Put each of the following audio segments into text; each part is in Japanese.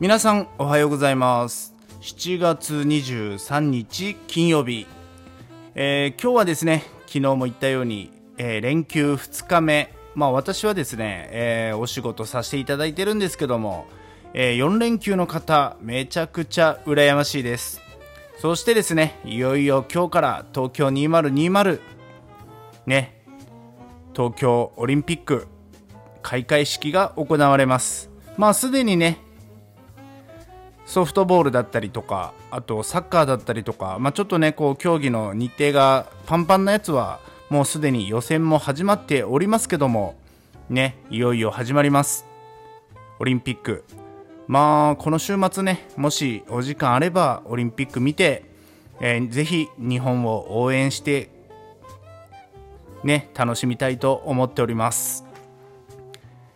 皆さんおはようございます。7月23日金曜日、えー、今日はですね昨日も言ったように、えー、連休2日目。まあ私はですね、えー、お仕事させていただいてるんですけども、え4連休の方めちゃくちゃ羨ましいです。そしてですねいよいよ今日から東京2020ね東京オリンピック開会式が行われます。まあすでにねソフトボールだったりとかあとサッカーだったりとか、まあ、ちょっとねこう競技の日程がパンパンなやつはもうすでに予選も始まっておりますけどもねいよいよ始まります。オリンピック。まあこの週末ねもしお時間あればオリンピック見て、えー、ぜひ日本を応援してね楽しみたいと思っております、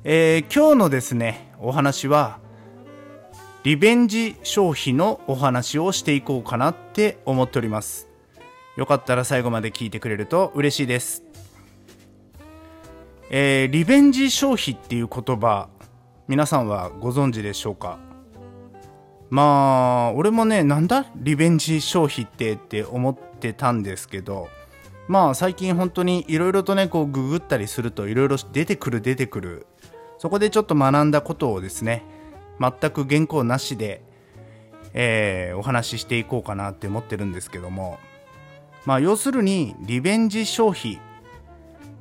えー、今日のですねお話はリベンジ消費のお話をしていこうかなって思っております。よかったら最後まで聞いてくれると嬉しいです、えー、リベンジ消費っていう言葉皆さんはご存知でしょうか？まあ俺もねなんだ？リベンジ消費ってって思ってたんですけどまあ最近本当にいろいろとねこうググったりするといろいろ出てくる出てくる。そこでちょっと学んだことをですね全く原稿なしで、えー、お話ししていこうかなって思ってるんですけども。まあ要するにリベンジ消費。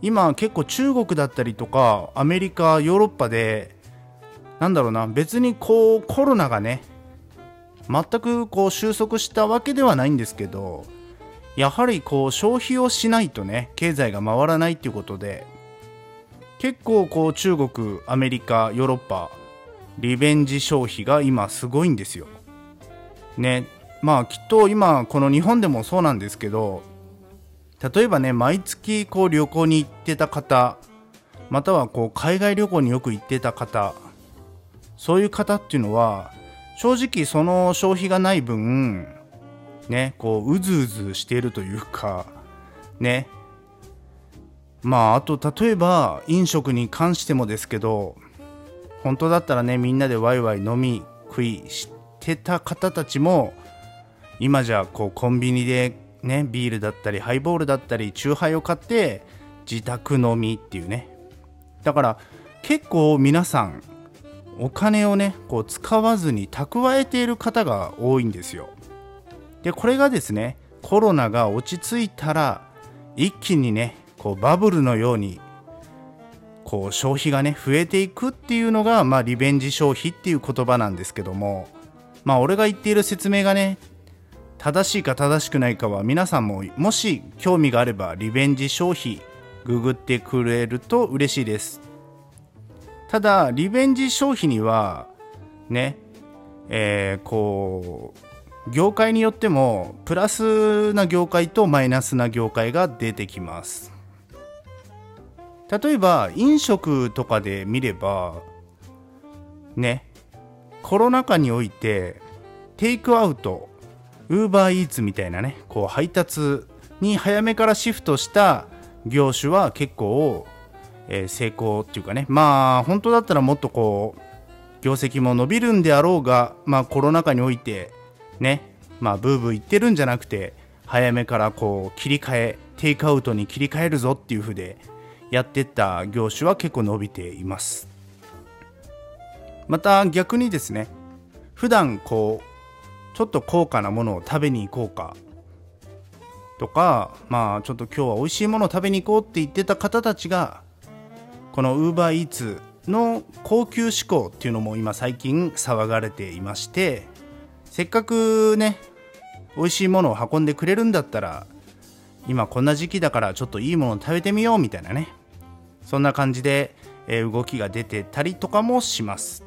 今結構中国だったりとかアメリカヨーロッパでなんだろうな別にこうコロナがね全くこう収束したわけではないんですけどやはりこう消費をしないとね経済が回らないっていうことで結構こう中国アメリカヨーロッパリベンジ消費が今すごいんですよ。ねまあきっと今この日本でもそうなんですけど例えばね毎月こう旅行に行ってた方またはこう海外旅行によく行ってた方そういう方っていうのは正直その消費がない分ねこううずうずしているというかねまああと例えば飲食に関してもですけど本当だったらねみんなでワイワイ飲み食いしてた方たちも今じゃこうコンビニでねビールだったりハイボールだったりチューハイを買って自宅飲みっていうね。だから結構皆さんお金をねこう使わずに蓄えている方が多いんですよ。でこれがですねコロナが落ち着いたら一気にねこうバブルのようにこう消費がね増えていくっていうのが、まあ、リベンジ消費っていう言葉なんですけどもまあ俺が言っている説明がね正しいか正しくないかは皆さんももし興味があればリベンジ消費ググってくれると嬉しいです。ただリベンジ消費にはねえー、こう業界によってもプラスな業界とマイナスな業界が出てきます。例えば飲食とかで見ればねコロナ禍においてテイクアウトウーバーイーツみたいなねこう配達に早めからシフトした業種は結構、えー、成功っていうかね。まあ本当だったらもっとこう業績も伸びるんであろうがまあコロナ禍においてねまあブーブー言ってるんじゃなくて早めからこう切り替えテイクアウトに切り替えるぞっていう風でやってた業種は結構伸びています。また逆にですね普段こうちょっと高価なものを食べに行こうか。とかまあちょっと今日は美味しいものを食べに行こうって言ってた方たちがこの UberEats の高級志向っていうのも今最近騒がれていましてせっかくね美味しいものを運んでくれるんだったら今こんな時期だからちょっといいもの食べてみようみたいなね。そんな感じで、動きが出てたりとかもします。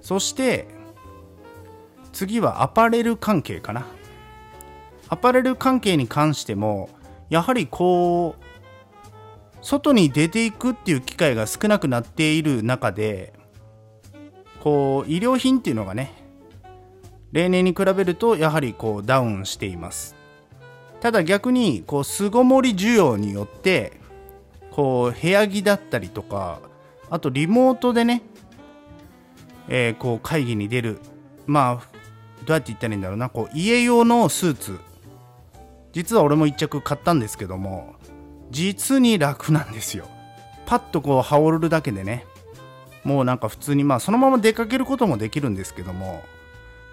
そして次はアパレル関係かな。アパレル関係に関してもやはりこう外に出ていくっていう機会が少なくなっている中でこう医療品っていうのがね例年に比べるとやはりこうダウンしています。ただ逆にこう巣ごもり需要によってこう部屋着だったりとかあとリモートでねえー、こう会議に出る。まあどうやって言ったらいいんだろうな。こう家用のスーツ。実は俺も1着買ったんですけども実に楽なんですよ。パッとこう羽織るだけでね。もうなんか普通にまあそのまま出かけることもできるんですけども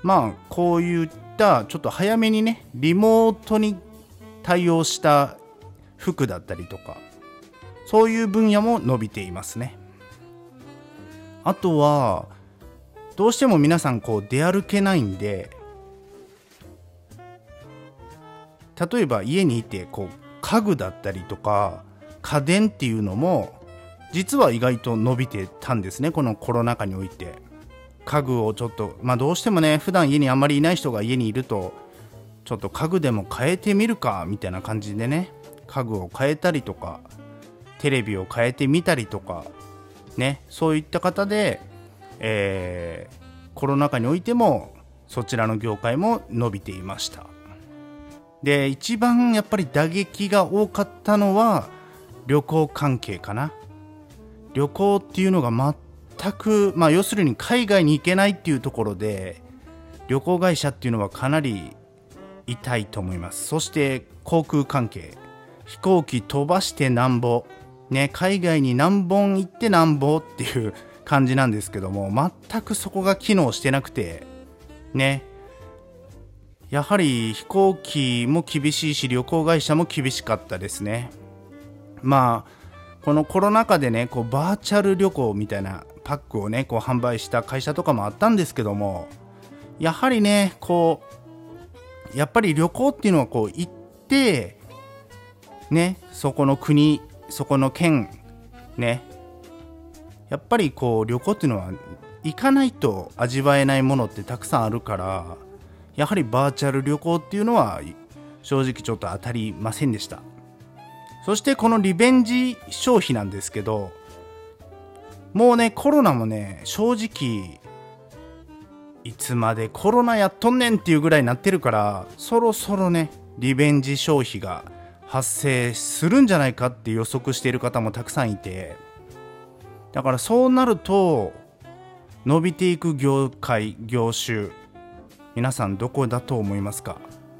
まあこういったちょっと早めにねリモートに対応した服だったりとかそういう分野も伸びていますね。あとはどうしても皆さんこう出歩けないんで例えば家にいてこう家具だったりとか家電っていうのも実は意外と伸びてたんですねこのコロナ禍において。家具をちょっとまあどうしてもね普段家にあんまりいない人が家にいるとちょっと家具でも変えてみるかみたいな感じでね。家具を変えたりとかテレビを変えてみたりとかね。そういった方で、えー、コロナ禍においてもそちらの業界も伸びていました。で一番やっぱり打撃が多かったのは旅行関係かな。旅行っていうのが全くまあ要するに海外に行けないっていうところで旅行会社っていうのはかなり痛いと思います。そして航空関係飛行機飛ばしてなんぼね海外に何本行ってなんぼっていう感じなんですけども全くそこが機能してなくてね。やはり飛行機も厳しいし旅行会社も厳しかったですね。まあこのコロナ禍でねこうバーチャル旅行みたいなパックをねこう販売した会社とかもあったんですけどもやはりねこうやっぱり旅行っていうのはこう行ってねそこの国そこの県ね。やっぱりこう旅行っていうのは行かないと味わえないものってたくさんあるからやはりバーチャル旅行っていうのは正直ちょっと当たりませんでした。そしてこのリベンジ消費なんですけどもうねコロナもね正直いつまでコロナやっとんねんっていうぐらいになってるからそろそろねリベンジ消費が発生するんじゃないかって予測している方もたくさんいてだからそうなると伸びていく業界業種皆さんどこだと思いますか？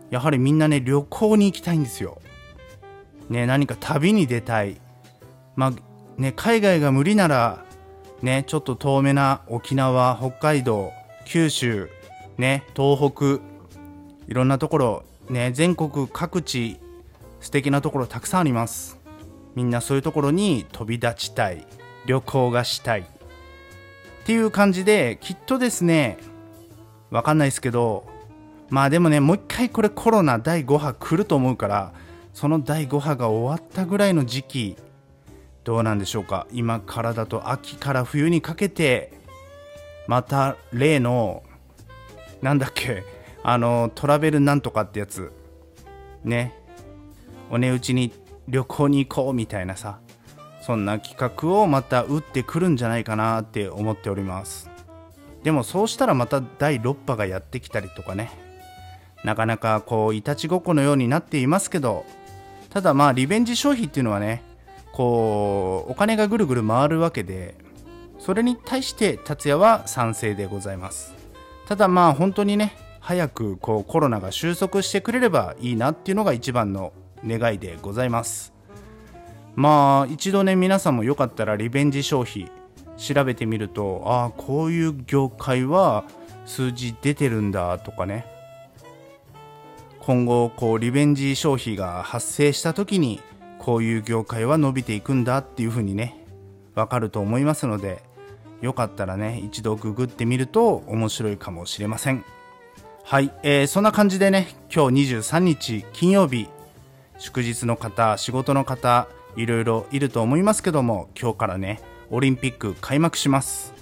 やはりみんなね旅行に行きたいんですよ。ね何か旅に出たい。まあね海外が無理ならねちょっと遠めな沖縄北海道九州ね東北いろんなところね全国各地素敵なところたくさんあります。みんなそういうところに飛び立ちたい旅行がしたい。っていう感じできっとですねわかんないですけどまあでもねもう一回これコロナ第5波来ると思うからその第5波が終わったぐらいの時期どうなんでしょうか。今からだと秋から冬にかけてまた例のなんだっけあのトラベルなんとかってやつ。ね。お値打ちに旅行に行こうみたいなさ。そんな企画をまた打ってくるんじゃないかなって思っております。でもそうしたらまた第6波がやってきたりとかね。なかなかこういたちごっこのようになっていますけど。ただまあリベンジ消費っていうのはねこうお金がぐるぐる回るわけでそれに対して達也は賛成でございます。ただまあ本当にね早くこうコロナが収束してくれればいいなっていうのが一番の願いでございます。まあ一度ね皆さんもよかったらリベンジ消費調べてみるとああこういう業界は数字出てるんだとかね。今後こうリベンジ消費が発生した時にこういう業界は伸びていくんだっていう風にねわかると思いますのでよかったらね一度ググってみると面白いかもしれません。はい、えー、そんな感じでね今日23日金曜日祝日の方仕事の方いろいろいると思いますけども今日からねオリンピック開幕します。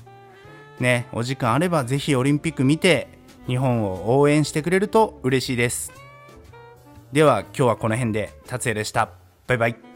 ねお時間あればぜひオリンピック見て日本を応援してくれると嬉しいです。では今日はこの辺で達也でした。バイバイ。